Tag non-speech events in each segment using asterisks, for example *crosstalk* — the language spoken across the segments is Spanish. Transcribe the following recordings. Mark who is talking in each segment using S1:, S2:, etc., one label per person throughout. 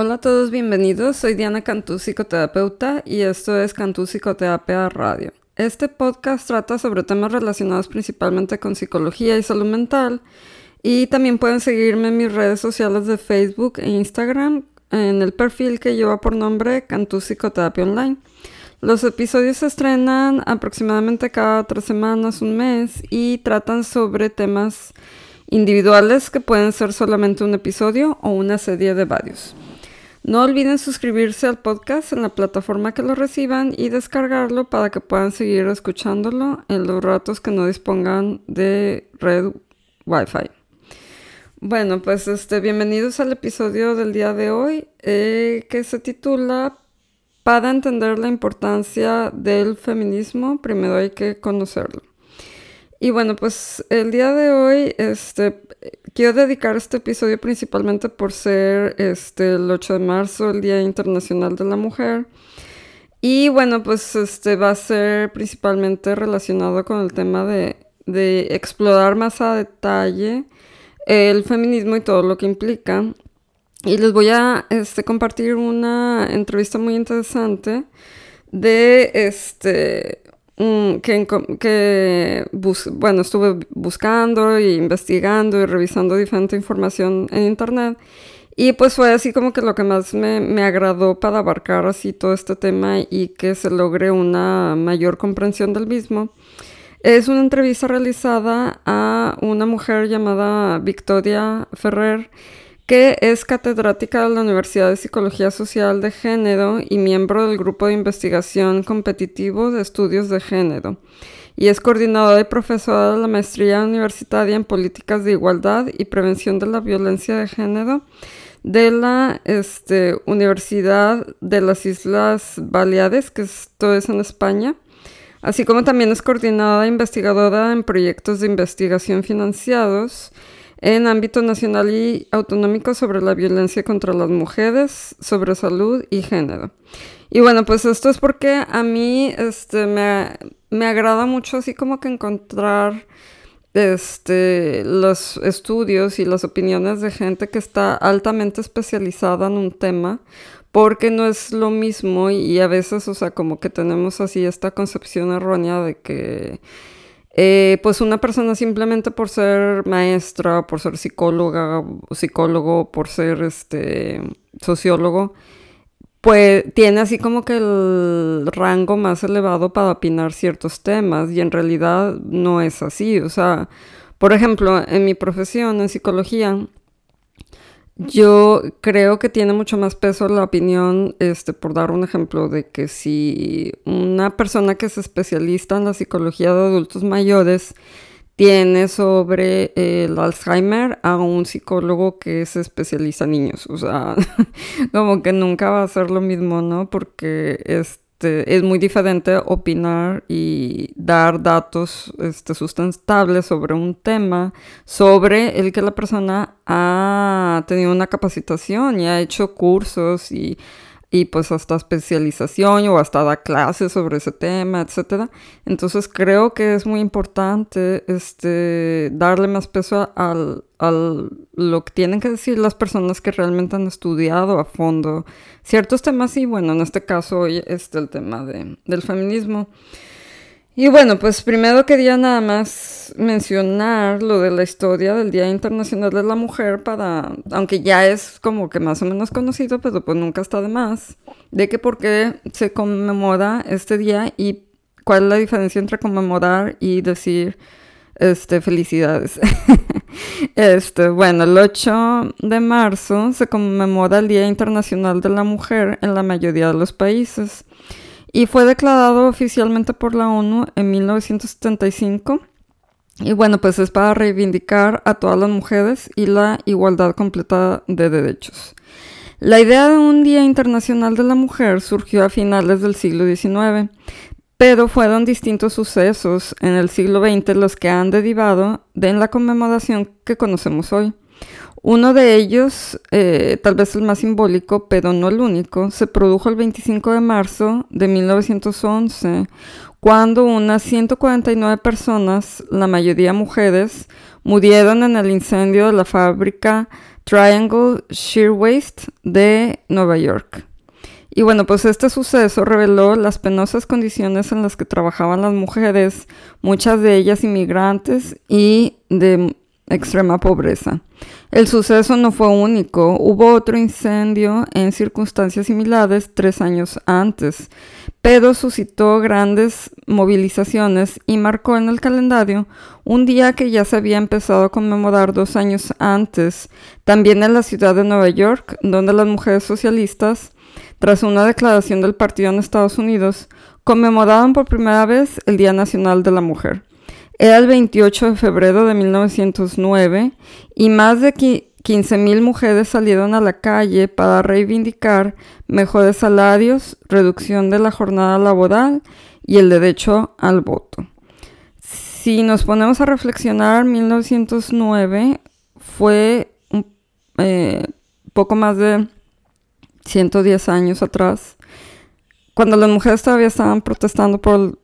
S1: Hola a todos, bienvenidos. Soy Diana Cantú, psicoterapeuta, y esto es Cantú Psicoterapia Radio. Este podcast trata sobre temas relacionados principalmente con psicología y salud mental. Y también pueden seguirme en mis redes sociales de Facebook e Instagram en el perfil que lleva por nombre Cantú Psicoterapia Online. Los episodios se estrenan aproximadamente cada tres semanas, un mes, y tratan sobre temas individuales que pueden ser solamente un episodio o una serie de varios. No olviden suscribirse al podcast en la plataforma que lo reciban y descargarlo para que puedan seguir escuchándolo en los ratos que no dispongan de red Wi-Fi. Bueno, pues este, bienvenidos al episodio del día de hoy eh, que se titula Para entender la importancia del feminismo, primero hay que conocerlo. Y bueno, pues el día de hoy este, quiero dedicar este episodio principalmente por ser este, el 8 de marzo, el Día Internacional de la Mujer. Y bueno, pues este va a ser principalmente relacionado con el tema de, de explorar más a detalle el feminismo y todo lo que implica. Y les voy a este, compartir una entrevista muy interesante de este Mm, que, que bueno, estuve buscando e investigando y revisando diferente información en internet. Y pues fue así como que lo que más me, me, agradó para abarcar así todo este tema y que se logre una mayor comprensión del mismo. Es una entrevista realizada a una mujer llamada Victoria Ferrer que es catedrática de la Universidad de Psicología Social de Género y miembro del Grupo de Investigación Competitivo de Estudios de Género. Y es coordinadora y profesora de la Maestría Universitaria en Políticas de Igualdad y Prevención de la Violencia de Género de la este, Universidad de las Islas Baleares, que esto es en España, así como también es coordinadora e investigadora en proyectos de investigación financiados en ámbito nacional y autonómico sobre la violencia contra las mujeres, sobre salud y género. Y bueno, pues esto es porque a mí este, me, me agrada mucho así como que encontrar este, los estudios y las opiniones de gente que está altamente especializada en un tema, porque no es lo mismo y a veces, o sea, como que tenemos así esta concepción errónea de que eh, pues una persona simplemente por ser maestra, por ser psicóloga, psicólogo, por ser este sociólogo, pues tiene así como que el rango más elevado para opinar ciertos temas y en realidad no es así. O sea, por ejemplo, en mi profesión, en psicología, yo creo que tiene mucho más peso la opinión, este, por dar un ejemplo, de que si una persona que es especialista en la psicología de adultos mayores tiene sobre el Alzheimer a un psicólogo que se especializa en niños. O sea, *laughs* como que nunca va a ser lo mismo, ¿no? Porque es este, es muy diferente opinar y dar datos este, sustentables sobre un tema, sobre el que la persona ha tenido una capacitación y ha hecho cursos y y pues hasta especialización o hasta da clases sobre ese tema, etcétera. Entonces creo que es muy importante este, darle más peso al, al, lo que tienen que decir las personas que realmente han estudiado a fondo ciertos temas y bueno, en este caso hoy es el tema de, del feminismo. Y bueno, pues primero quería nada más mencionar lo de la historia del Día Internacional de la Mujer para, aunque ya es como que más o menos conocido, pero pues nunca está de más, de que por qué se conmemora este día y cuál es la diferencia entre conmemorar y decir este felicidades. *laughs* este, bueno, el 8 de marzo se conmemora el Día Internacional de la Mujer en la mayoría de los países y fue declarado oficialmente por la ONU en 1975. Y bueno, pues es para reivindicar a todas las mujeres y la igualdad completa de derechos. La idea de un Día Internacional de la Mujer surgió a finales del siglo XIX, pero fueron distintos sucesos en el siglo XX los que han derivado de la conmemoración que conocemos hoy. Uno de ellos, eh, tal vez el más simbólico, pero no el único, se produjo el 25 de marzo de 1911, cuando unas 149 personas, la mayoría mujeres, murieron en el incendio de la fábrica Triangle Shirtwaist de Nueva York. Y bueno, pues este suceso reveló las penosas condiciones en las que trabajaban las mujeres, muchas de ellas inmigrantes y de extrema pobreza. El suceso no fue único, hubo otro incendio en circunstancias similares tres años antes, pero suscitó grandes movilizaciones y marcó en el calendario un día que ya se había empezado a conmemorar dos años antes, también en la ciudad de Nueva York, donde las mujeres socialistas, tras una declaración del partido en Estados Unidos, conmemoraban por primera vez el Día Nacional de la Mujer. Era el 28 de febrero de 1909 y más de 15.000 mujeres salieron a la calle para reivindicar mejores salarios, reducción de la jornada laboral y el derecho al voto. Si nos ponemos a reflexionar, 1909 fue un eh, poco más de 110 años atrás, cuando las mujeres todavía estaban protestando por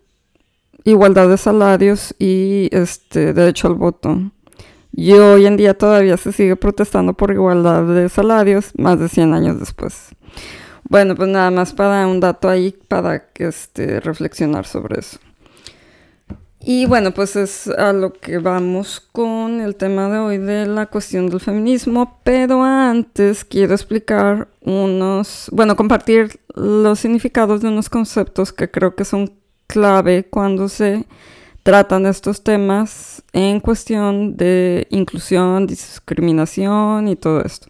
S1: igualdad de salarios y este derecho al voto. Y hoy en día todavía se sigue protestando por igualdad de salarios más de 100 años después. Bueno, pues nada más para un dato ahí para este, reflexionar sobre eso. Y bueno, pues es a lo que vamos con el tema de hoy de la cuestión del feminismo, pero antes quiero explicar unos, bueno, compartir los significados de unos conceptos que creo que son clave cuando se tratan estos temas en cuestión de inclusión, discriminación y todo esto.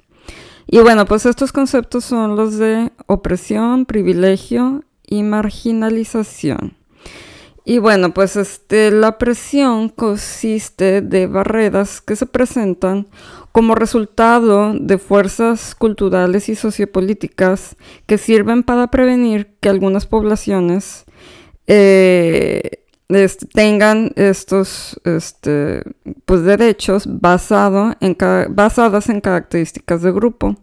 S1: Y bueno, pues estos conceptos son los de opresión, privilegio y marginalización. Y bueno, pues este, la presión consiste de barreras que se presentan como resultado de fuerzas culturales y sociopolíticas que sirven para prevenir que algunas poblaciones eh, tengan estos este, pues, derechos basado en basadas en características de grupo.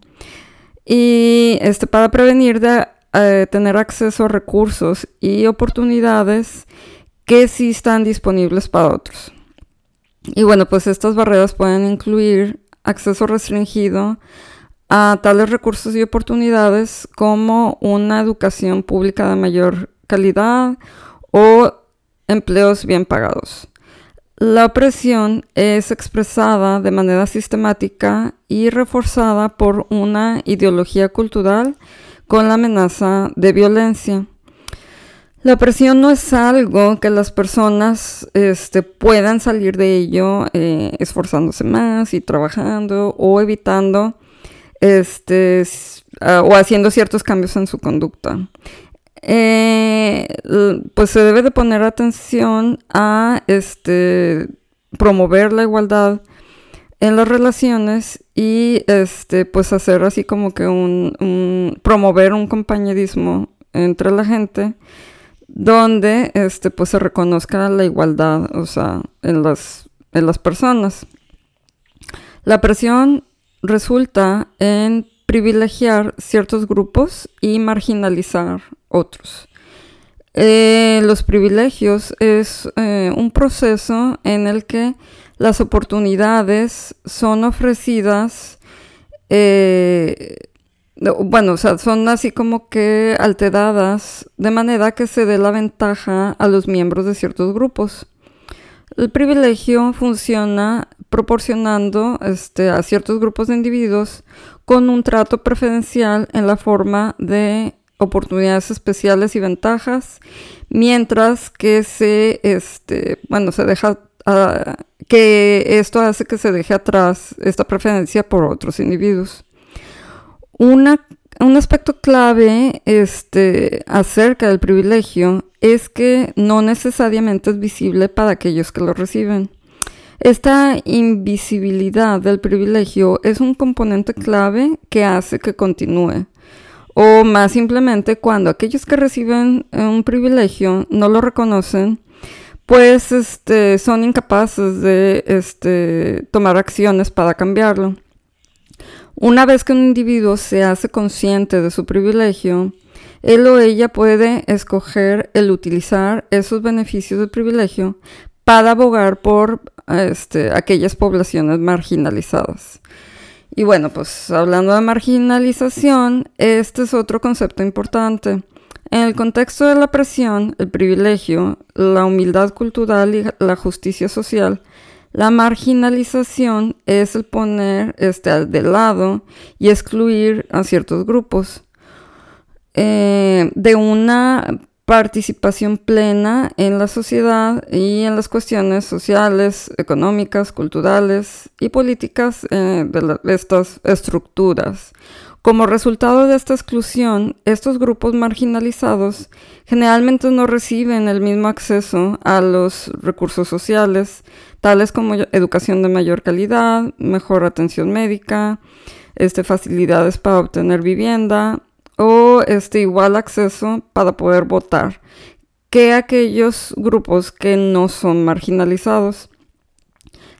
S1: Y este, para prevenir de eh, tener acceso a recursos y oportunidades que sí están disponibles para otros. Y bueno, pues estas barreras pueden incluir acceso restringido a tales recursos y oportunidades como una educación pública de mayor o empleos bien pagados. La opresión es expresada de manera sistemática y reforzada por una ideología cultural con la amenaza de violencia. La opresión no es algo que las personas este, puedan salir de ello eh, esforzándose más y trabajando o evitando este, o haciendo ciertos cambios en su conducta. Eh, pues se debe de poner atención a este, promover la igualdad en las relaciones y este, pues hacer así como que un, promover un compañerismo entre la gente donde este, pues se reconozca la igualdad, en las, en las personas. La presión resulta en privilegiar ciertos grupos y marginalizar otros. Eh, los privilegios es eh, un proceso en el que las oportunidades son ofrecidas, eh, bueno, o sea, son así como que alteradas de manera que se dé la ventaja a los miembros de ciertos grupos. El privilegio funciona proporcionando este, a ciertos grupos de individuos con un trato preferencial en la forma de oportunidades especiales y ventajas, mientras que se, este, bueno, se deja, uh, que esto hace que se deje atrás esta preferencia por otros individuos. Una, un aspecto clave este, acerca del privilegio es que no necesariamente es visible para aquellos que lo reciben. Esta invisibilidad del privilegio es un componente clave que hace que continúe. O más simplemente cuando aquellos que reciben un privilegio no lo reconocen, pues este, son incapaces de este, tomar acciones para cambiarlo. Una vez que un individuo se hace consciente de su privilegio, él o ella puede escoger el utilizar esos beneficios del privilegio para abogar por este, aquellas poblaciones marginalizadas. Y bueno, pues hablando de marginalización, este es otro concepto importante. En el contexto de la presión, el privilegio, la humildad cultural y la justicia social, la marginalización es el poner este, de lado y excluir a ciertos grupos eh, de una participación plena en la sociedad y en las cuestiones sociales, económicas, culturales y políticas eh, de, estas estructuras. Como resultado de esta exclusión, estos grupos marginalizados generalmente no reciben el mismo acceso a los recursos sociales, tales como educación de mayor calidad, mejor atención médica, este, facilidades para obtener vivienda, o este igual acceso para poder votar que aquellos grupos que no son marginalizados.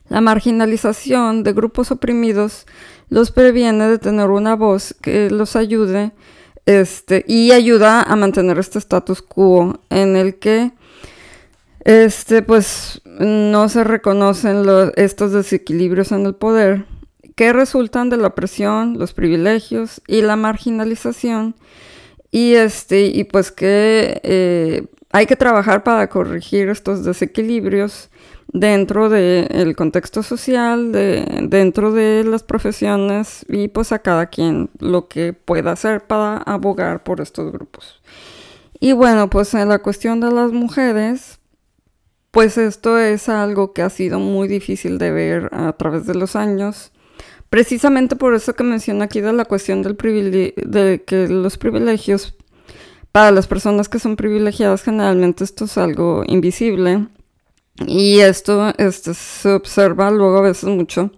S1: La marginalización de grupos oprimidos los previene de tener una voz que los ayude este, y ayuda a mantener este status quo en el que este, pues, no se reconocen estos desequilibrios en el poder que resultan de la presión, los privilegios y la marginalización. Y, este, y pues que eh, hay que trabajar para corregir estos desequilibrios dentro del contexto social, dentro de las profesiones y pues a cada quien lo que pueda hacer para abogar por estos grupos. Y bueno, pues en la cuestión de las mujeres, pues esto es algo que ha sido muy difícil de ver a través de los años Precisamente por eso que menciona aquí de la cuestión del de que los privilegios para las personas que son privilegiadas generalmente esto es algo invisible. Y esto este, se observa luego a veces mucho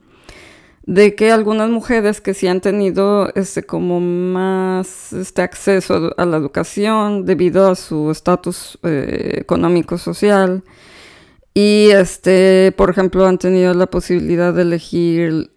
S1: de que algunas mujeres que sí han tenido este como más este acceso a la educación debido a su estatus eh, económico social y este por ejemplo han tenido la posibilidad de elegir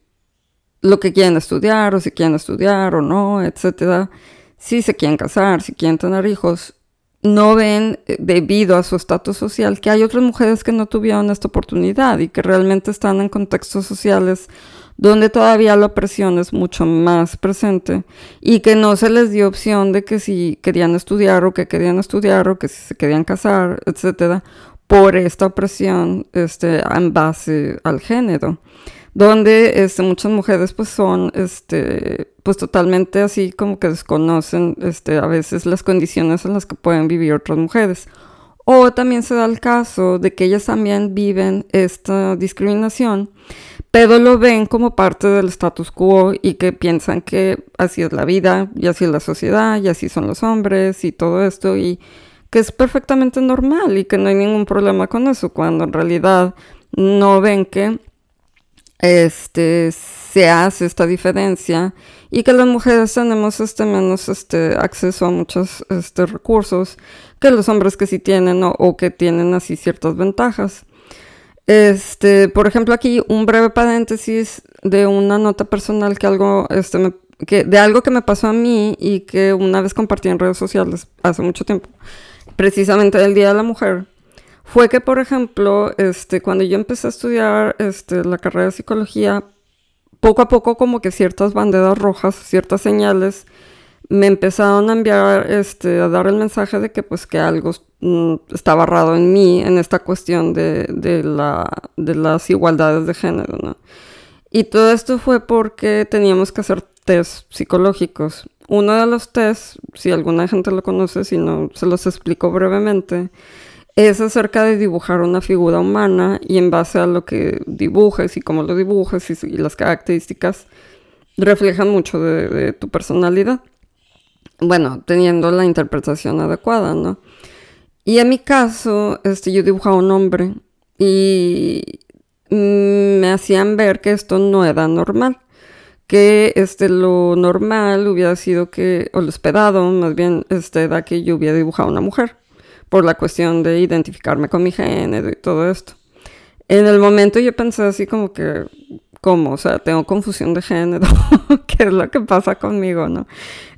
S1: lo que quieren estudiar o si quieren estudiar o no, etcétera, si se quieren casar, si quieren tener hijos, no ven eh, debido a su estatus social que hay otras mujeres que no tuvieron esta oportunidad y que realmente están en contextos sociales donde todavía la opresión es mucho más presente y que no se les dio opción de que si querían estudiar o que querían estudiar o que si se querían casar, etcétera, por esta opresión este, en base al género donde este, muchas mujeres pues son este, pues totalmente así como que desconocen este, a veces las condiciones en las que pueden vivir otras mujeres. O también se da el caso de que ellas también viven esta discriminación, pero lo ven como parte del status quo y que piensan que así es la vida y así es la sociedad y así son los hombres y todo esto y que es perfectamente normal y que no hay ningún problema con eso, cuando en realidad no ven que este, se hace esta diferencia y que las mujeres tenemos este, menos este, acceso a muchos este, recursos que los hombres que sí tienen o, que tienen así ciertas ventajas. Este, por ejemplo, aquí un breve paréntesis de una nota personal que algo, este, que, de algo que me pasó a mí y que una vez compartí en redes sociales hace mucho tiempo, precisamente el Día de la Mujer fue que, por ejemplo, este, cuando yo empecé a estudiar este, la carrera de psicología, poco a poco como que ciertas banderas rojas, ciertas señales, me empezaron a enviar, este, a dar el mensaje de que pues que algo mm, estaba errado en mí, en esta cuestión de, de, la, de las igualdades de género, ¿no? Y todo esto fue porque teníamos que hacer test psicológicos. Uno de los test, si alguna gente lo conoce, si no, se los explico brevemente, es acerca de dibujar una figura humana y en base a lo que dibujes y cómo lo dibujes y, las características reflejan mucho de, tu personalidad. Bueno, teniendo la interpretación adecuada, ¿no? Y en mi caso, este, yo dibujaba un hombre y me hacían ver que esto no era normal. Que este, lo normal hubiera sido que, o lo esperado, más bien, este, era que yo hubiera dibujado una mujer por la cuestión de identificarme con mi género y todo esto. En el momento yo pensé así como que, ¿cómo? O sea, tengo confusión de género, *laughs* ¿qué es lo que pasa conmigo, no?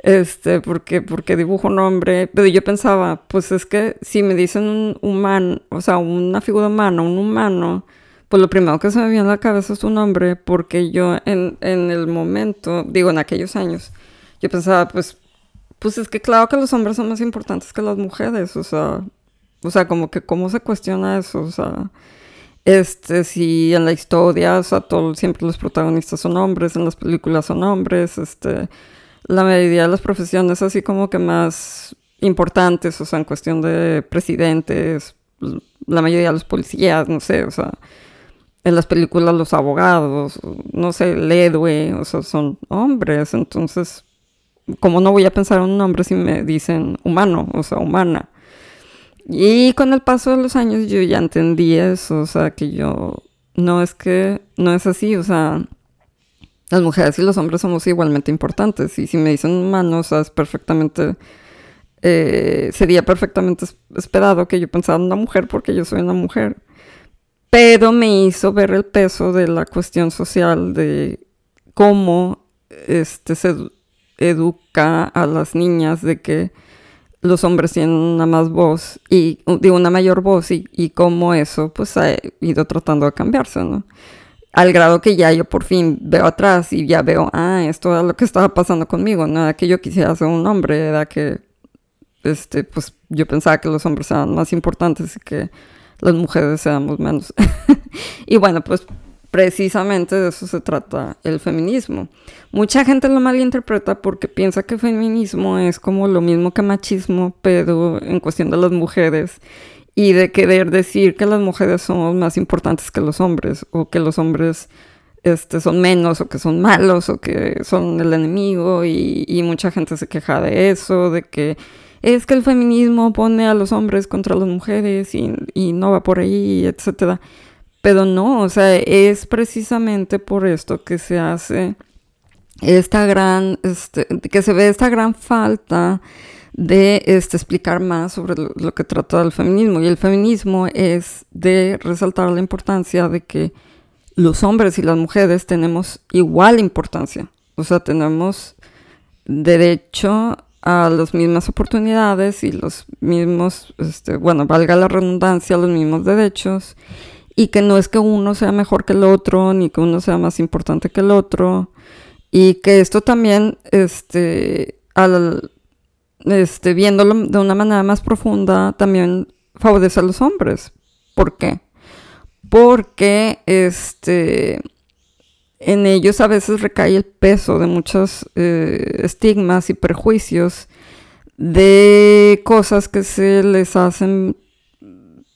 S1: Este, porque, porque dibujo un hombre, pero yo pensaba, pues es que si me dicen un humano, o sea, una figura humana, un humano, pues lo primero que se me vio en la cabeza es su nombre, porque yo en, en el momento, digo, en aquellos años, yo pensaba, pues, pues es que claro que los hombres son más importantes que las mujeres, o sea, o sea, como que cómo se cuestiona eso, o sea, este, si en la historia, o sea, todo, siempre los protagonistas son hombres, en las películas son hombres, este, la mayoría de las profesiones así como que más importantes, o sea, en cuestión de presidentes, la mayoría de los policías, no sé, o sea, en las películas los abogados, no sé, el héroe, o sea, son hombres, entonces, ¿cómo no voy a pensar en un hombre si me dicen humano, o sea, humana? Y con el paso de los años yo ya entendí eso, o sea, que yo, no es que, no es así, o sea, las mujeres y los hombres somos igualmente importantes, y si me dicen humano, o sea, es perfectamente eh, sería perfectamente esperado que yo pensara en una mujer porque yo soy una mujer. Pero me hizo ver el peso de la cuestión social, de cómo este, se educa a las niñas de que los hombres tienen una más voz y de una mayor voz y, y cómo eso pues ha ido tratando de cambiarse, ¿no? Al grado que ya yo por fin veo atrás y ya veo, ah, esto es lo que estaba pasando conmigo, no era que yo quisiera ser un hombre, era que este, pues yo pensaba que los hombres eran más importantes y que las mujeres éramos menos. *laughs* y bueno, pues precisamente de eso se trata el feminismo. Mucha gente lo malinterpreta porque piensa que feminismo es como lo mismo que machismo, pero en cuestión de las mujeres y de querer decir que las mujeres son más importantes que los hombres o que los hombres este, son menos o que son malos o que son el enemigo y, y mucha gente se queja de eso, de que es que el feminismo pone a los hombres contra las mujeres y, no va por ahí, etc. Pero no, o sea, es precisamente por esto que se hace esta gran, este, que se ve esta gran falta de este, explicar más sobre lo, que trata el feminismo. Y el feminismo es de resaltar la importancia de que los hombres y las mujeres tenemos igual importancia. O sea, tenemos derecho a las mismas oportunidades y los mismos, este, bueno, valga la redundancia, los mismos derechos y que no es que uno sea mejor que el otro ni que uno sea más importante que el otro y que esto también, este, al, este, viéndolo de una manera más profunda, también favorece a los hombres. ¿Por qué? Porque, este, en ellos a veces recae el peso de muchos eh, estigmas y prejuicios de cosas que se les hacen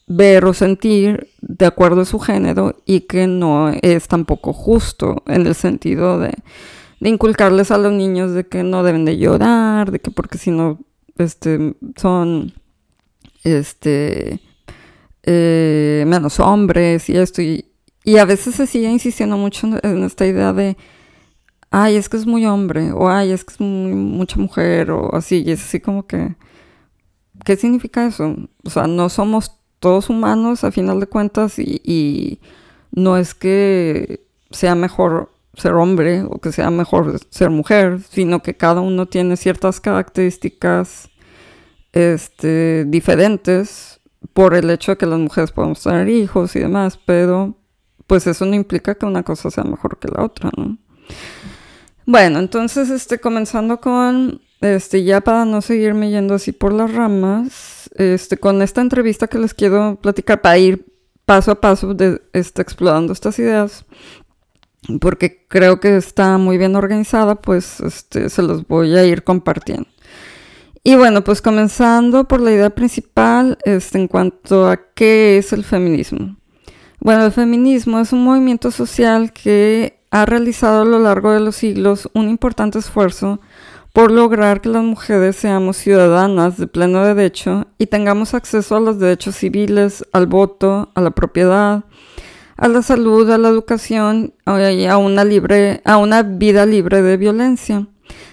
S1: ver o sentir de acuerdo a su género y que no es tampoco justo en el sentido de, inculcarles a los niños de que no deben de llorar, de que porque si no este, son este, eh, menos hombres y esto y, y a veces se sigue insistiendo mucho en esta idea de, ay, es que es muy hombre, o ay, es que es mucha mujer, o así, y es así como que, ¿qué significa eso? O sea, no somos todos humanos a final de cuentas y, y no es que sea mejor ser hombre o que sea mejor ser mujer, sino que cada uno tiene ciertas características este, diferentes por el hecho de que las mujeres podemos tener hijos y demás, pero pues eso no implica que una cosa sea mejor que la otra, ¿no? Bueno, entonces, este, comenzando con, este, ya para no seguirme yendo así por las ramas, este, con esta entrevista que les quiero platicar para ir paso a paso de, este, explorando estas ideas, porque creo que está muy bien organizada, pues, este, se los voy a ir compartiendo. Y bueno, pues comenzando por la idea principal, este, en cuanto a qué es el feminismo. Bueno, el feminismo es un movimiento social que ha realizado a lo largo de los siglos un importante esfuerzo por lograr que las mujeres seamos ciudadanas de pleno derecho y tengamos acceso a los derechos civiles, al voto, a la propiedad, a la salud, a la educación y a una, libre, a una vida libre de violencia.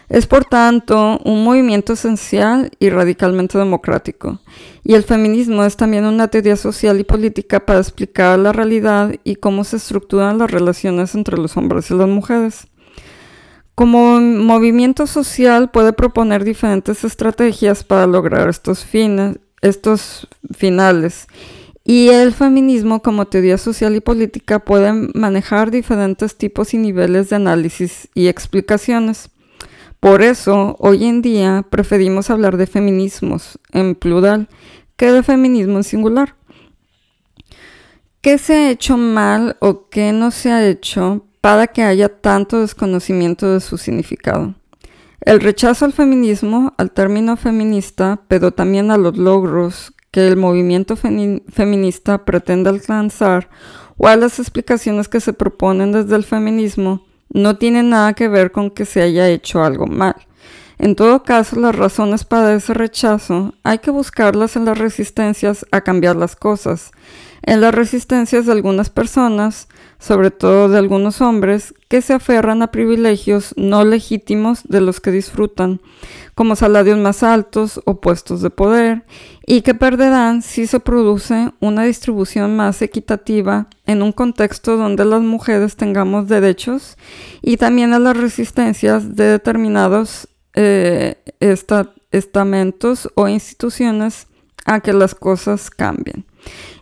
S1: Es por tanto un movimiento esencial y radicalmente democrático. Y el feminismo es también una teoría social y política para explicar la realidad y cómo se estructuran las relaciones entre los hombres y las mujeres. Como movimiento social puede proponer diferentes estrategias para lograr estos fines, estos finales Y el feminismo como teoría social y política puede manejar diferentes tipos y niveles de análisis y explicaciones. Por eso, hoy en día preferimos hablar de feminismos en plural que de feminismo en singular. ¿Qué se ha hecho mal o qué no se ha hecho para que haya tanto desconocimiento de su significado? El rechazo al feminismo, al término feminista, pero también a los logros que el movimiento feminista pretende alcanzar o a las explicaciones que se proponen desde el feminismo, no tienen nada que ver con que se haya hecho algo mal. En todo caso, las razones para ese rechazo hay que buscarlas en las resistencias a cambiar las cosas, en las resistencias de algunas personas, sobre todo de algunos hombres, que se aferran a privilegios no legítimos de los que disfrutan, como salarios más altos o puestos de poder, y que perderán si se produce una distribución más equitativa en un contexto donde las mujeres tengamos derechos y también a las resistencias de determinados eh, estamentos o instituciones a que las cosas cambien.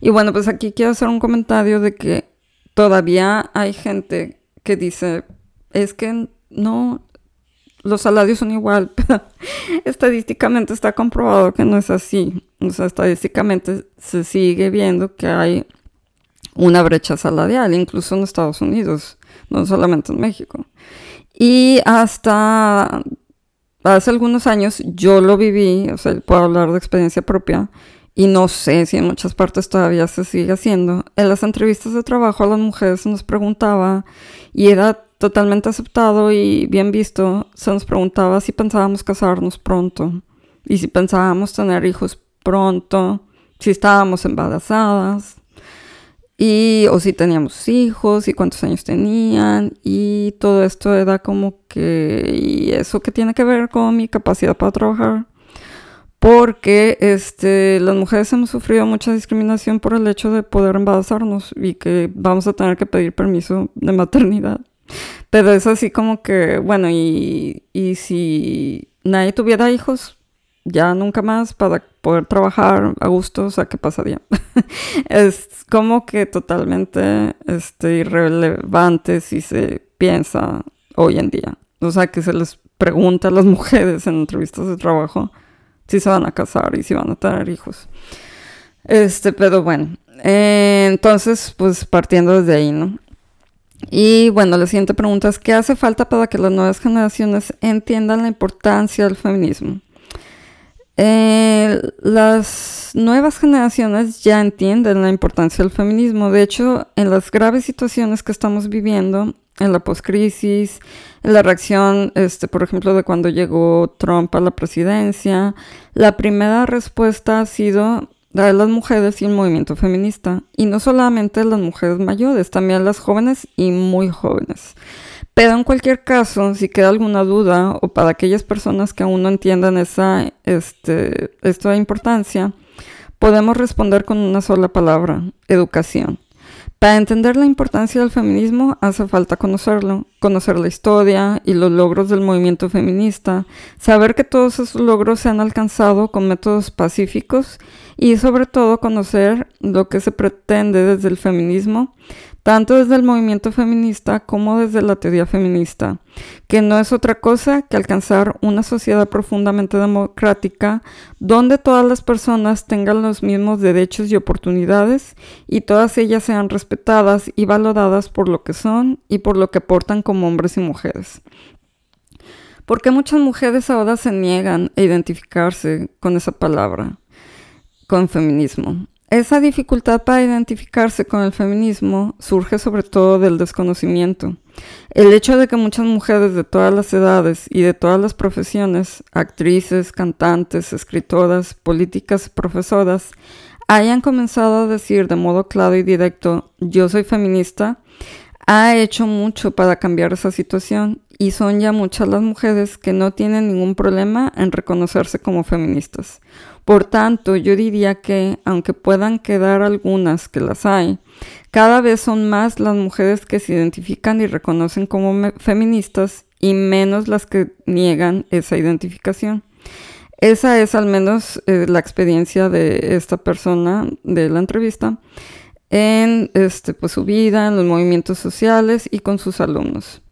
S1: Y bueno, pues aquí quiero hacer un comentario de que todavía hay gente que dice, es que no, los salarios son igual, *laughs* pero estadísticamente está comprobado que no es así. O sea, estadísticamente se sigue viendo que hay una brecha salarial, incluso en Estados Unidos, no solamente en México. Y hasta hace algunos años yo lo viví, o sea, puedo hablar de experiencia propia, y no sé si en muchas partes todavía se sigue haciendo. En las entrevistas de trabajo a las mujeres se nos preguntaba, y era totalmente aceptado y bien visto, se nos preguntaba si pensábamos casarnos pronto, y si pensábamos tener hijos pronto, si estábamos embarazadas, y o si teníamos hijos y cuántos años tenían y todo esto era como que y eso que tiene que ver con mi capacidad para trabajar porque este las mujeres hemos sufrido mucha discriminación por el hecho de poder embarazarnos y que vamos a tener que pedir permiso de maternidad pero es así como que bueno y, y si nadie tuviera hijos ya nunca más para poder trabajar a gusto, o sea, ¿qué pasaría? *laughs* es como que totalmente este, irrelevante si se piensa hoy en día. O sea, que se les pregunta a las *laughs* mujeres en entrevistas de trabajo si se van a casar y si van a tener hijos. Este, pero bueno, eh, entonces, pues partiendo desde ahí, ¿no? Y bueno, la siguiente pregunta es, ¿qué hace falta para que las nuevas generaciones entiendan la importancia del feminismo? Eh, las nuevas generaciones ya entienden la importancia del feminismo. De hecho, en las graves situaciones que estamos viviendo, en la postcrisis, en la reacción, este, por ejemplo, de cuando llegó Trump a la presidencia, la primera respuesta ha sido de las mujeres y el movimiento feminista. Y no solamente las mujeres mayores, también las jóvenes y muy jóvenes. Pero en cualquier caso, si queda alguna duda o para aquellas personas que aún no entiendan esa, este, esta importancia, podemos responder con una sola palabra, educación. Para entender la importancia del feminismo hace falta conocerlo, conocer la historia y los logros del movimiento feminista, saber que todos esos logros se han alcanzado con métodos pacíficos y sobre todo conocer lo que se pretende desde el feminismo tanto desde el movimiento feminista como desde la teoría feminista, que no es otra cosa que alcanzar una sociedad profundamente democrática donde todas las personas tengan los mismos derechos y oportunidades y todas ellas sean respetadas y valoradas por lo que son y por lo que aportan como hombres y mujeres. Porque muchas mujeres ahora se niegan a identificarse con esa palabra, con feminismo. Esa dificultad para identificarse con el feminismo surge sobre todo del desconocimiento. El hecho de que muchas mujeres de todas las edades y de todas las profesiones, actrices, cantantes, escritoras, políticas, profesoras, hayan comenzado a decir de modo claro y directo yo soy feminista, ha hecho mucho para cambiar esa situación y son ya muchas las mujeres que no tienen ningún problema en reconocerse como feministas. Por tanto, yo diría que, aunque puedan quedar algunas que las hay, cada vez son más las mujeres que se identifican y reconocen como feministas y menos las que niegan esa identificación. Esa es al menos eh, la experiencia de esta persona de la entrevista en este, pues, su vida, en los movimientos sociales y con sus alumnos.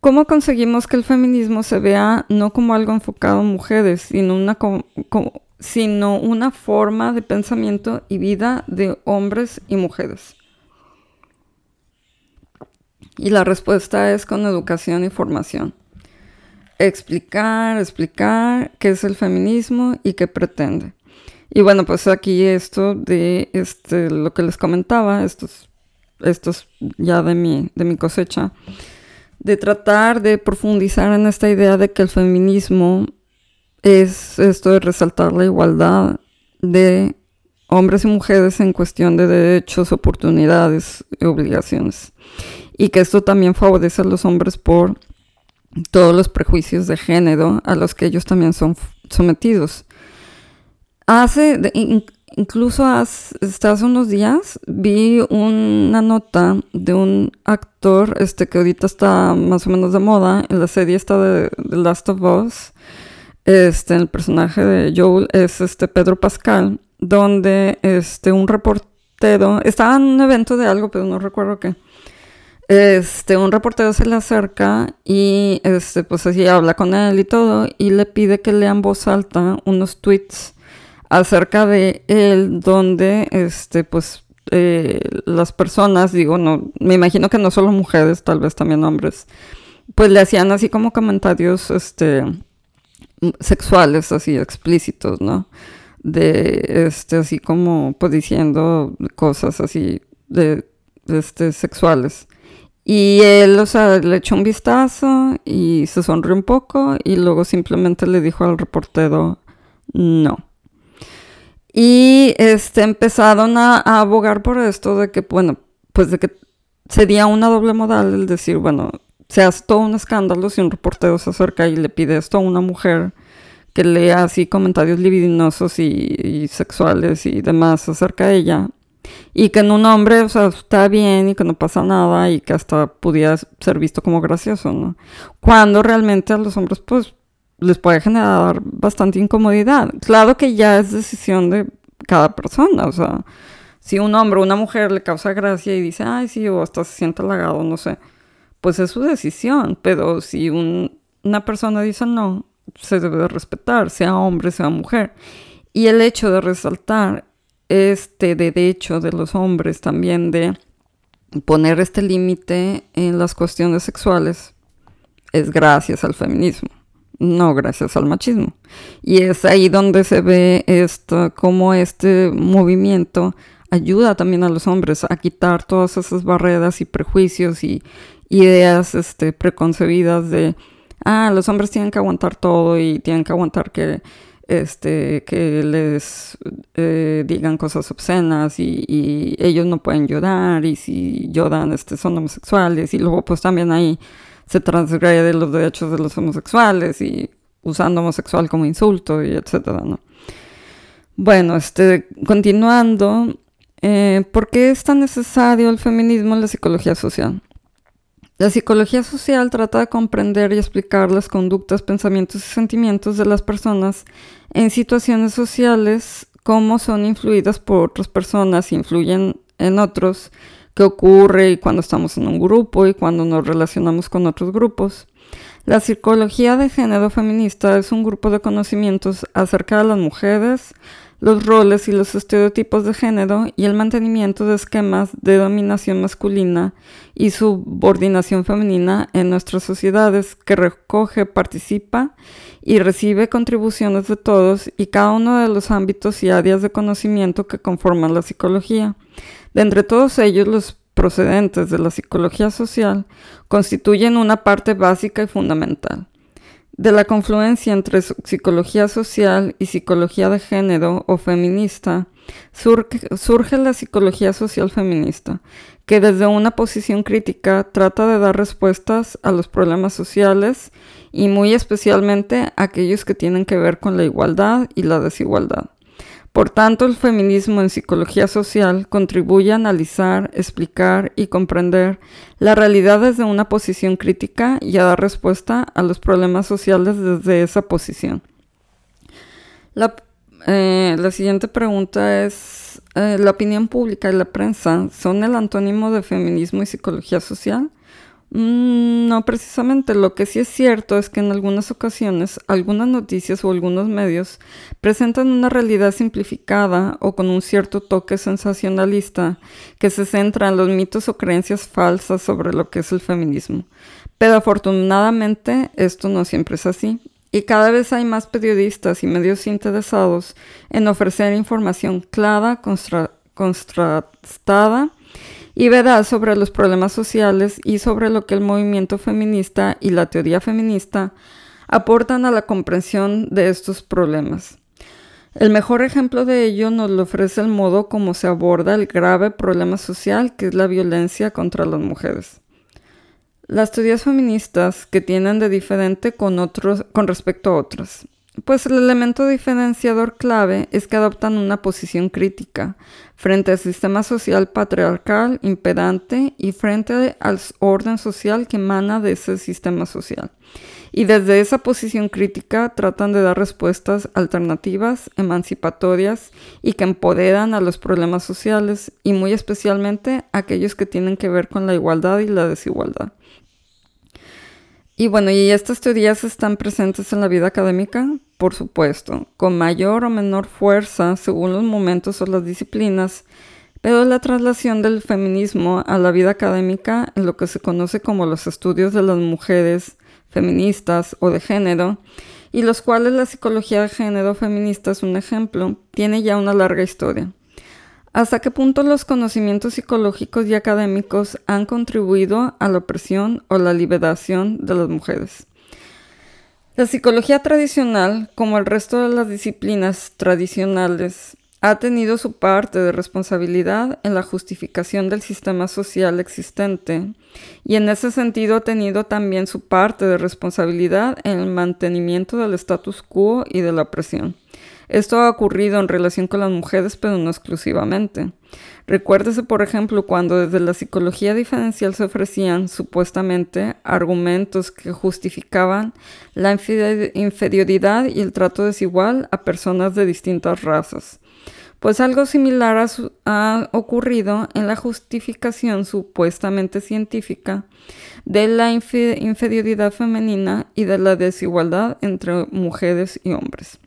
S1: ¿Cómo conseguimos que el feminismo se vea no como algo enfocado en mujeres, sino una, sino una forma de pensamiento y vida de hombres y mujeres? Y la respuesta es con educación y formación. Explicar, explicar qué es el feminismo y qué pretende. Y bueno, pues aquí esto de este, lo que les comentaba, estos, estos ya de mi, de mi cosecha, de tratar de profundizar en esta idea de que el feminismo es esto de resaltar la igualdad de hombres y mujeres en cuestión de derechos, oportunidades y obligaciones. Y que esto también favorece a los hombres por todos los prejuicios de género a los que ellos también son sometidos. Hace, incluso hace, hace, unos días vi una nota de un actor este, que ahorita está más o menos de moda en la serie esta de The Last of Us. Este, el personaje de Joel es este Pedro Pascal, donde este, un reportero, estaba en un evento de algo, pero no recuerdo qué. Este, un reportero se le acerca y este, pues así habla con él y todo, y le pide que lea en voz alta unos tweets acerca de él, donde este, pues eh, las personas, digo, no, me imagino que no solo mujeres, tal vez también hombres, pues le hacían así como comentarios este, sexuales, así explícitos, ¿no? De, este, así como, pues diciendo cosas así de, este, sexuales. Y él, o sea, le echó un vistazo y se sonrió un poco y luego simplemente le dijo al reportero, no. Y este, empezaron a, abogar por esto de que, bueno, pues de que sería una doble modal el decir, bueno, se hace todo un escándalo si un reportero se acerca y le pide esto a una mujer que lea así comentarios libidinosos y, sexuales y demás acerca de ella. Y que en un hombre, o sea, está bien y que no pasa nada y que hasta pudiera ser visto como gracioso, ¿no? Cuando realmente a los hombres, pues, les puede generar bastante incomodidad. Claro que ya es decisión de cada persona, o sea, si un hombre o una mujer le causa gracia y dice, ay, sí, o hasta se siente halagado, no sé, pues es su decisión, pero si una persona dice no, se debe respetar, sea hombre, sea mujer. Y el hecho de resaltar este derecho de los hombres también de poner este límite en las cuestiones sexuales es gracias al feminismo no gracias al machismo. Y es ahí donde se ve cómo este movimiento ayuda también a los hombres a quitar todas esas barreras y prejuicios y ideas este, preconcebidas de, ah, los hombres tienen que aguantar todo y tienen que aguantar que, este, que les eh, digan cosas obscenas y, ellos no pueden llorar y si lloran este, son homosexuales y luego pues también hay se transgrede los derechos de los homosexuales y usando homosexual como insulto y etcétera, ¿no? Bueno, este, continuando, eh, ¿por qué es tan necesario el feminismo en la psicología social? La psicología social trata de comprender y explicar las conductas, pensamientos y sentimientos de las personas en situaciones sociales, cómo son influidas por otras personas, influyen en otros qué ocurre y cuando estamos en un grupo y cuando nos relacionamos con otros grupos. La psicología de género feminista es un grupo de conocimientos acerca de las mujeres, los roles y los estereotipos de género y el mantenimiento de esquemas de dominación masculina y subordinación femenina en nuestras sociedades que recoge, participa y recibe contribuciones de todos y cada uno de los ámbitos y áreas de conocimiento que conforman la psicología. De entre todos ellos, los procedentes de la psicología social constituyen una parte básica y fundamental. De la confluencia entre psicología social y psicología de género o feminista, surge, la psicología social feminista, que desde una posición crítica trata de dar respuestas a los problemas sociales y muy especialmente aquellos que tienen que ver con la igualdad y la desigualdad. Por tanto, el feminismo en psicología social contribuye a analizar, explicar y comprender la realidad desde una posición crítica y a dar respuesta a los problemas sociales desde esa posición. La, eh, la siguiente pregunta es, eh, ¿la opinión pública y la prensa son el antónimo de feminismo y psicología social? Mm, no precisamente, lo que sí es cierto es que en algunas ocasiones algunas noticias o algunos medios presentan una realidad simplificada o con un cierto toque sensacionalista que se centra en los mitos o creencias falsas sobre lo que es el feminismo. Pero afortunadamente esto no siempre es así. Y cada vez hay más periodistas y medios interesados en ofrecer información clara, contrastada y veraz sobre los problemas sociales y sobre lo que el movimiento feminista y la teoría feminista aportan a la comprensión de estos problemas. El mejor ejemplo de ello nos lo ofrece el modo como se aborda el grave problema social que es la violencia contra las mujeres. Las teorías feministas que tienen de diferente con, otros, con respecto a otras. Pues el elemento diferenciador clave es que adoptan una posición crítica frente al sistema social patriarcal impedante y frente al orden social que emana de ese sistema social. Y desde esa posición crítica tratan de dar respuestas alternativas, emancipatorias y que empoderan a los problemas sociales y muy especialmente aquellos que tienen que ver con la igualdad y la desigualdad. Y bueno, y estas teorías están presentes en la vida académica, por supuesto, con mayor o menor fuerza según los momentos o las disciplinas, pero la traslación del feminismo a la vida académica en lo que se conoce como los estudios de las mujeres feministas o de género, y los cuales la psicología de género feminista es un ejemplo, tiene ya una larga historia. ¿Hasta qué punto los conocimientos psicológicos y académicos han contribuido a la opresión o la liberación de las mujeres? La psicología tradicional, como el resto de las disciplinas tradicionales, ha tenido su parte de responsabilidad en la justificación del sistema social existente y en ese sentido ha tenido también su parte de responsabilidad en el mantenimiento del status quo y de la opresión. Esto ha ocurrido en relación con las mujeres, pero no exclusivamente. Recuérdese, por ejemplo, cuando desde la psicología diferencial se ofrecían supuestamente argumentos que justificaban la inferioridad y el trato desigual a personas de distintas razas. Pues algo similar ha, ocurrido en la justificación supuestamente científica de la inferioridad femenina y de la desigualdad entre mujeres y hombres.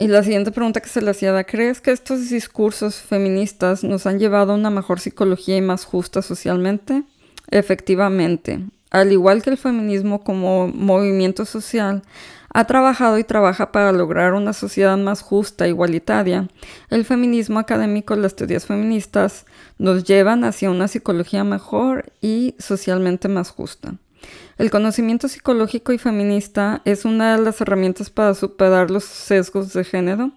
S1: Y la siguiente pregunta que se le hacía, ¿crees que estos discursos feministas nos han llevado a una mejor psicología y más justa socialmente? Efectivamente, al igual que el feminismo como movimiento social, ha trabajado y trabaja para lograr una sociedad más justa e igualitaria. El feminismo académico y las teorías feministas nos llevan hacia una psicología mejor y socialmente más justa. El conocimiento psicológico y feminista es una de las herramientas para superar los sesgos de género.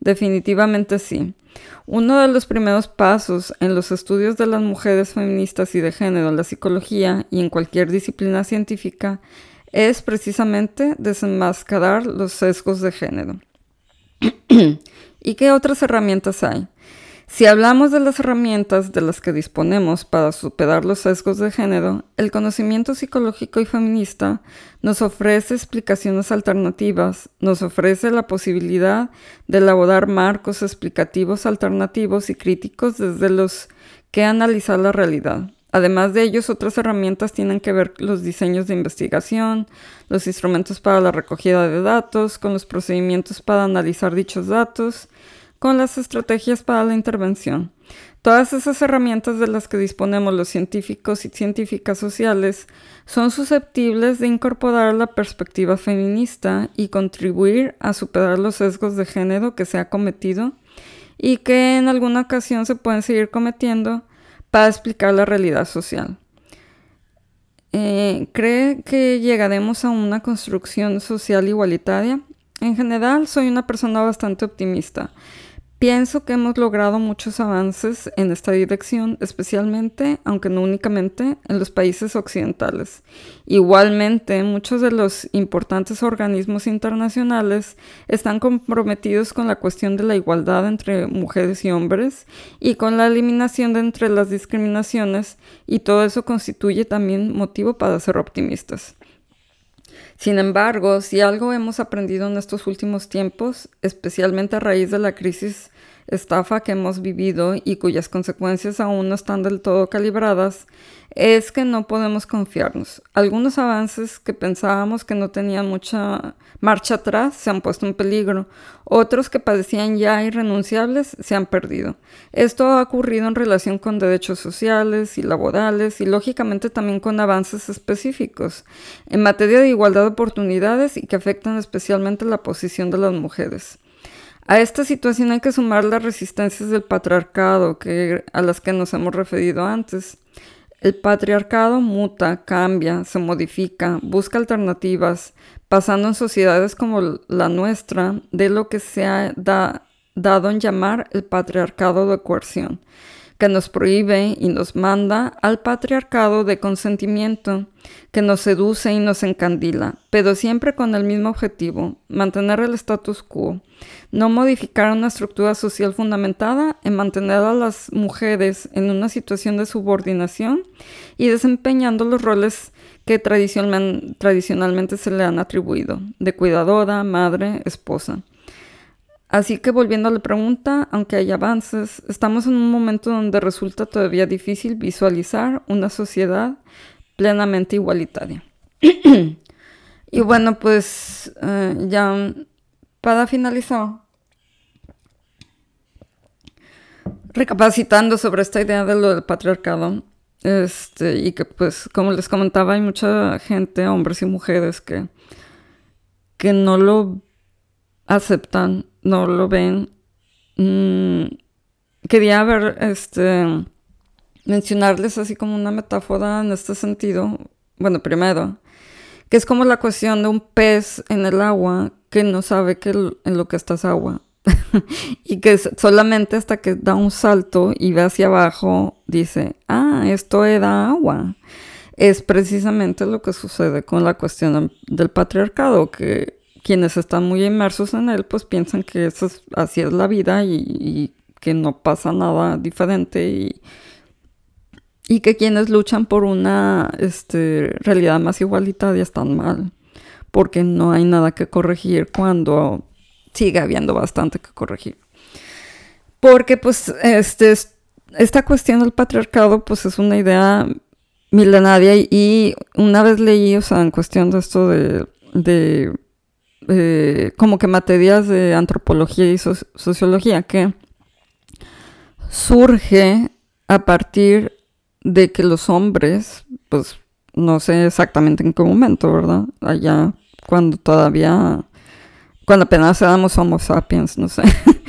S1: Definitivamente sí. Uno de los primeros pasos en los estudios de las mujeres feministas y de género en la psicología y en cualquier disciplina científica es precisamente desenmascarar los sesgos de género. *clears throat* ¿Y qué otras herramientas hay? Si hablamos de las herramientas de las que disponemos para superar los sesgos de género, el conocimiento psicológico y feminista nos ofrece explicaciones alternativas, nos ofrece la posibilidad de elaborar marcos explicativos alternativos y críticos desde los que analizar la realidad. Además de ellos, otras herramientas tienen que ver los diseños de investigación, los instrumentos para la recogida de datos, con los procedimientos para analizar dichos datos, con las estrategias para la intervención. Todas esas herramientas de las que disponemos los científicos y científicas sociales son susceptibles de incorporar la perspectiva feminista y contribuir a superar los sesgos de género que se ha cometido y que en alguna ocasión se pueden seguir cometiendo para explicar la realidad social. Eh, ¿Cree que llegaremos a una construcción social igualitaria? En general, soy una persona bastante optimista Pienso que hemos logrado muchos avances en esta dirección, especialmente, aunque no únicamente, en los países occidentales. Igualmente, muchos de los importantes organismos internacionales están comprometidos con la cuestión de la igualdad entre mujeres y hombres y con la eliminación de entre las discriminaciones y todo eso constituye también motivo para ser optimistas. Sin embargo, si algo hemos aprendido en estos últimos tiempos, especialmente a raíz de la crisis estafa que hemos vivido y cuyas consecuencias aún no están del todo calibradas, es que no podemos confiarnos. Algunos avances que pensábamos que no tenían mucha marcha atrás se han puesto en peligro, otros que parecían ya irrenunciables se han perdido. Esto ha ocurrido en relación con derechos sociales y laborales y lógicamente también con avances específicos en materia de igualdad de oportunidades y que afectan especialmente la posición de las mujeres. A esta situación hay que sumar las resistencias del patriarcado que, a las que nos hemos referido antes. El patriarcado muta, cambia, se modifica, busca alternativas, pasando en sociedades como la nuestra de lo que se ha dado en llamar el patriarcado de coerción que nos prohíbe y nos manda al patriarcado de consentimiento, que nos seduce y nos encandila, pero siempre con el mismo objetivo, mantener el status quo, no modificar una estructura social fundamentada en mantener a las mujeres en una situación de subordinación y desempeñando los roles que tradicionalmente se le han atribuido, de cuidadora, madre, esposa. Así que volviendo a la pregunta, aunque hay avances, estamos en un momento donde resulta todavía difícil visualizar una sociedad plenamente igualitaria. *clears throat* y bueno, pues eh, ya para finalizar, recapacitando sobre esta idea de lo del patriarcado, este, y que pues como les comentaba, hay mucha gente, hombres y mujeres, que, que no lo aceptan no lo ven. Mm, quería ver, este, mencionarles así como una metáfora en este sentido. Bueno, primero, que es como la cuestión de un pez en el agua que no sabe que en lo que está es agua. *laughs* y que solamente hasta que da un salto y ve hacia abajo dice, ah, esto era agua. Es precisamente lo que sucede con la cuestión del patriarcado, que quienes están muy inmersos en él, pues piensan que eso así es la vida y, que no pasa nada diferente y, y que quienes luchan por una este, realidad más igualitaria están mal, porque no hay nada que corregir cuando sigue habiendo bastante que corregir. Porque pues este, esta cuestión del patriarcado pues es una idea milenaria y, una vez leí, o sea, en cuestión de esto de eh, como que materias de antropología y sociología que surge a partir de que los hombres, pues no sé exactamente en qué momento, ¿verdad? Allá cuando todavía, cuando apenas éramos homo sapiens, no sé.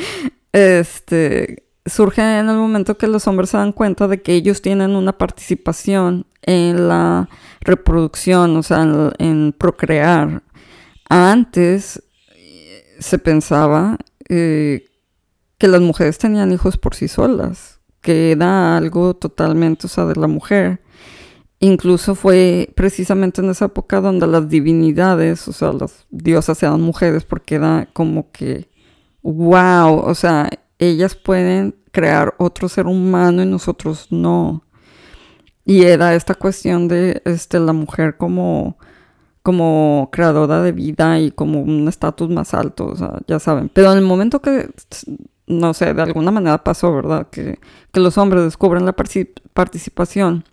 S1: *laughs* este, surge en el momento que los hombres se dan cuenta de que ellos tienen una participación en la reproducción, o sea, en procrear, antes eh, se pensaba eh, que las mujeres tenían hijos por sí solas, que era algo totalmente, o sea, de la mujer. Incluso fue precisamente en esa época donde las divinidades, o sea, las diosas eran mujeres, porque era como que, wow, o sea, ellas pueden crear otro ser humano y nosotros no. Y era esta cuestión de este, la mujer como como creadora de vida y como un estatus más alto, o sea, ya saben. Pero en el momento que, no sé, de alguna manera pasó, ¿verdad? Que, los hombres descubren la participación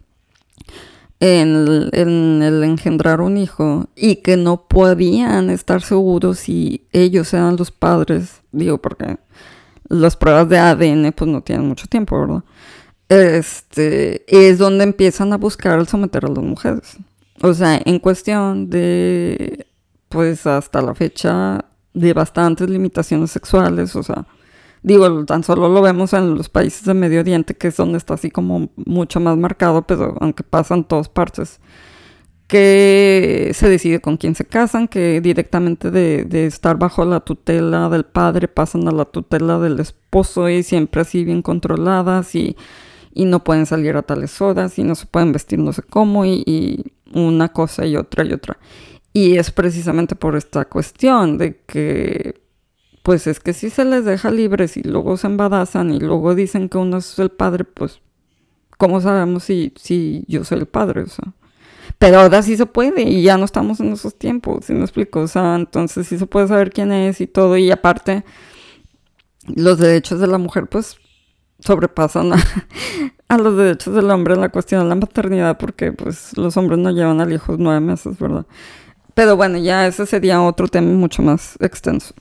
S1: en el, engendrar un hijo y que no podían estar seguros si ellos eran los padres, digo, porque las pruebas de ADN pues no tienen mucho tiempo, ¿verdad? Este, es donde empiezan a buscar el someter a las mujeres. O sea, en cuestión de, pues hasta la fecha, de bastantes limitaciones sexuales, o sea, digo, tan solo lo vemos en los países de Medio Oriente, que es donde está así como mucho más marcado, pero aunque pasa en todas partes, que se decide con quién se casan, que directamente de, de, estar bajo la tutela del padre pasan a la tutela del esposo y siempre así bien controladas y, y no pueden salir a tales horas y no se pueden vestir no sé cómo y una cosa y otra y otra. Y es precisamente por esta cuestión de que, pues es que si se les deja libres y luego se embarazan y luego dicen que uno es el padre, pues, ¿cómo sabemos si, si yo soy el padre? O sea, Pero ahora sí se puede y ya no estamos en esos tiempos, ¿sí me explico? O sea, entonces sí se puede saber quién es y todo. Y aparte, los derechos de la mujer pues sobrepasan a, los derechos del hombre en la cuestión de la maternidad porque pues los hombres no llevan al hijo nueve meses, ¿verdad? Pero bueno, ya ese sería otro tema mucho más extenso.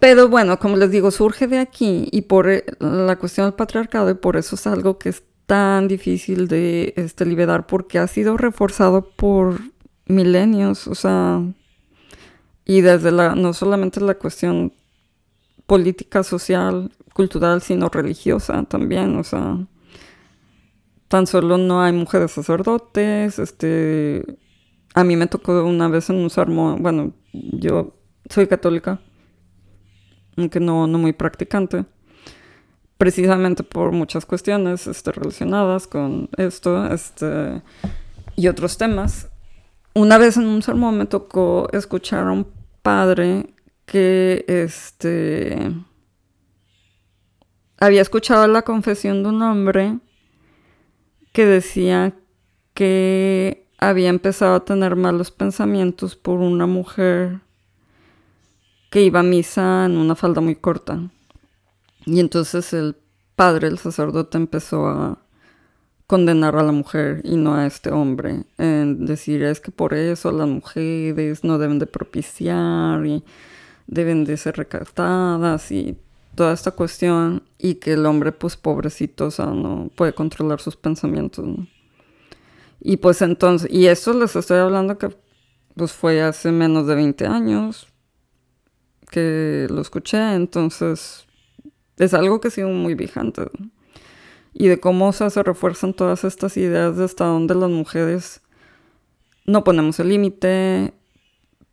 S1: Pero bueno, como les digo, surge de aquí y por eh, la cuestión del patriarcado y por eso es algo que es tan difícil de este, liberar porque ha sido reforzado por milenios, o sea, y desde la, no solamente la cuestión política, social, cultural, sino religiosa también, o sea, tan solo no hay mujeres sacerdotes, este, a mí me tocó una vez en un sermón, bueno, yo soy católica, aunque no, no muy practicante, precisamente por muchas cuestiones este, relacionadas con esto este, y otros temas. Una vez en un sermón me tocó escuchar a un padre que este había escuchado la confesión de un hombre que decía que había empezado a tener malos pensamientos por una mujer que iba a misa en una falda muy corta. Y entonces el padre, el sacerdote, empezó a condenar a la mujer y no a este hombre. En decir, es que por eso las mujeres no deben de propiciar y deben de ser recatadas y toda esta cuestión y que el hombre pues pobrecito, o sea, no puede controlar sus pensamientos. Y pues entonces, y eso les estoy hablando que pues fue hace menos de 20 años que lo escuché, entonces es algo que sigue muy vigente. Y de cómo se refuerzan todas estas ideas de hasta dónde las mujeres no ponemos el límite,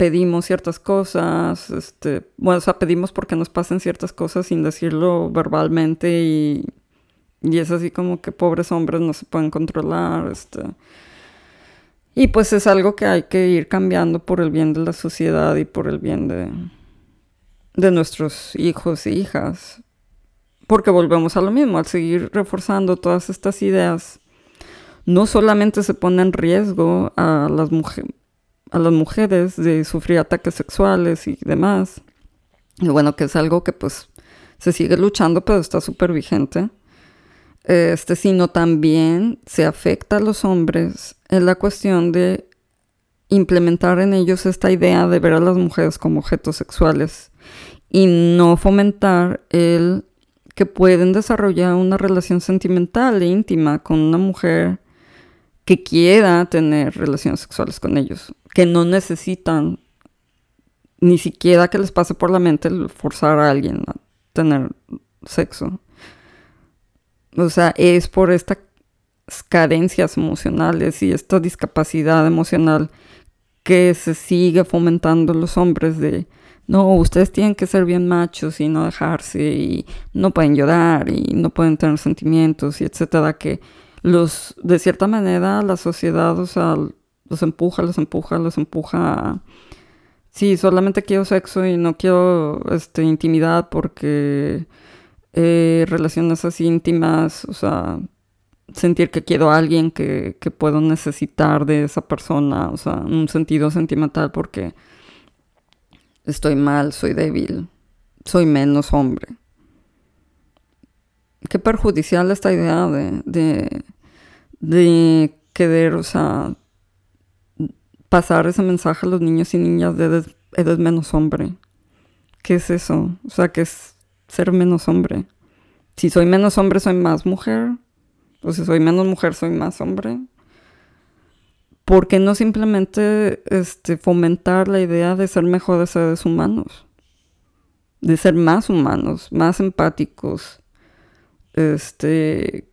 S1: pedimos ciertas cosas, este, bueno, o sea, pedimos porque nos pasen ciertas cosas sin decirlo verbalmente y, y es así como que pobres hombres no se pueden controlar, este. Y pues es algo que hay que ir cambiando por el bien de la sociedad y por el bien de, de nuestros hijos e hijas. Porque volvemos a lo mismo, al seguir reforzando todas estas ideas, no solamente se pone en riesgo a las mujeres, a las mujeres de sufrir ataques sexuales y demás. Y bueno, que es algo que pues se sigue luchando, pero está súper vigente. Este, sino también se afecta a los hombres en la cuestión de implementar en ellos esta idea de ver a las mujeres como objetos sexuales y no fomentar el que pueden desarrollar una relación sentimental e íntima con una mujer que quiera tener relaciones sexuales con ellos que no necesitan ni siquiera que les pase por la mente forzar a alguien a tener sexo. O sea, es por estas carencias emocionales y esta discapacidad emocional que se sigue fomentando los hombres de no, ustedes tienen que ser bien machos y no dejarse y no pueden llorar y no pueden tener sentimientos y etcétera que los de cierta manera la sociedad, o sea, los empuja, los empuja, los empuja. Sí, solamente quiero sexo y no quiero este, intimidad porque eh, relaciones así íntimas, o sea, sentir que quiero a alguien que, que puedo necesitar de esa persona, o sea, un sentido sentimental porque estoy mal, soy débil, soy menos hombre. Qué perjudicial esta idea de, de, de querer, o sea, pasar ese mensaje a los niños y niñas de eres, menos hombre. ¿Qué es eso? O sea, ¿qué es ser menos hombre? Si soy menos hombre, soy más mujer. O si soy menos mujer, soy más hombre. ¿Por qué no simplemente este, fomentar la idea de ser mejores seres humanos? De ser más humanos, más empáticos. Este,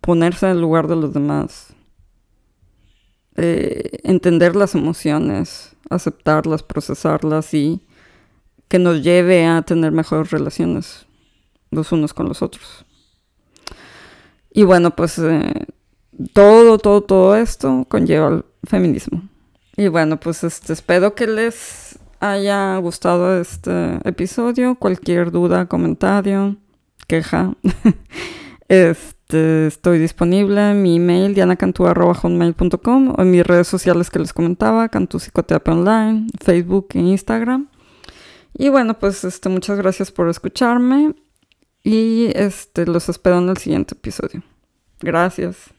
S1: ponerse en el lugar de los demás. Eh, entender las emociones, aceptarlas, procesarlas y que nos lleve a tener mejores relaciones los unos con los otros. Y bueno, pues eh, todo, todo, todo esto conlleva el feminismo. Y bueno, pues este, espero que les haya gustado este episodio. Cualquier duda, comentario, queja, *laughs* este Este, estoy disponible en mi email dianacantú.com o en mis redes sociales que les comentaba, Cantú Psicoterapia Online, Facebook e Instagram. Y bueno, pues este, muchas gracias por escucharme y este, los espero en el siguiente episodio. Gracias.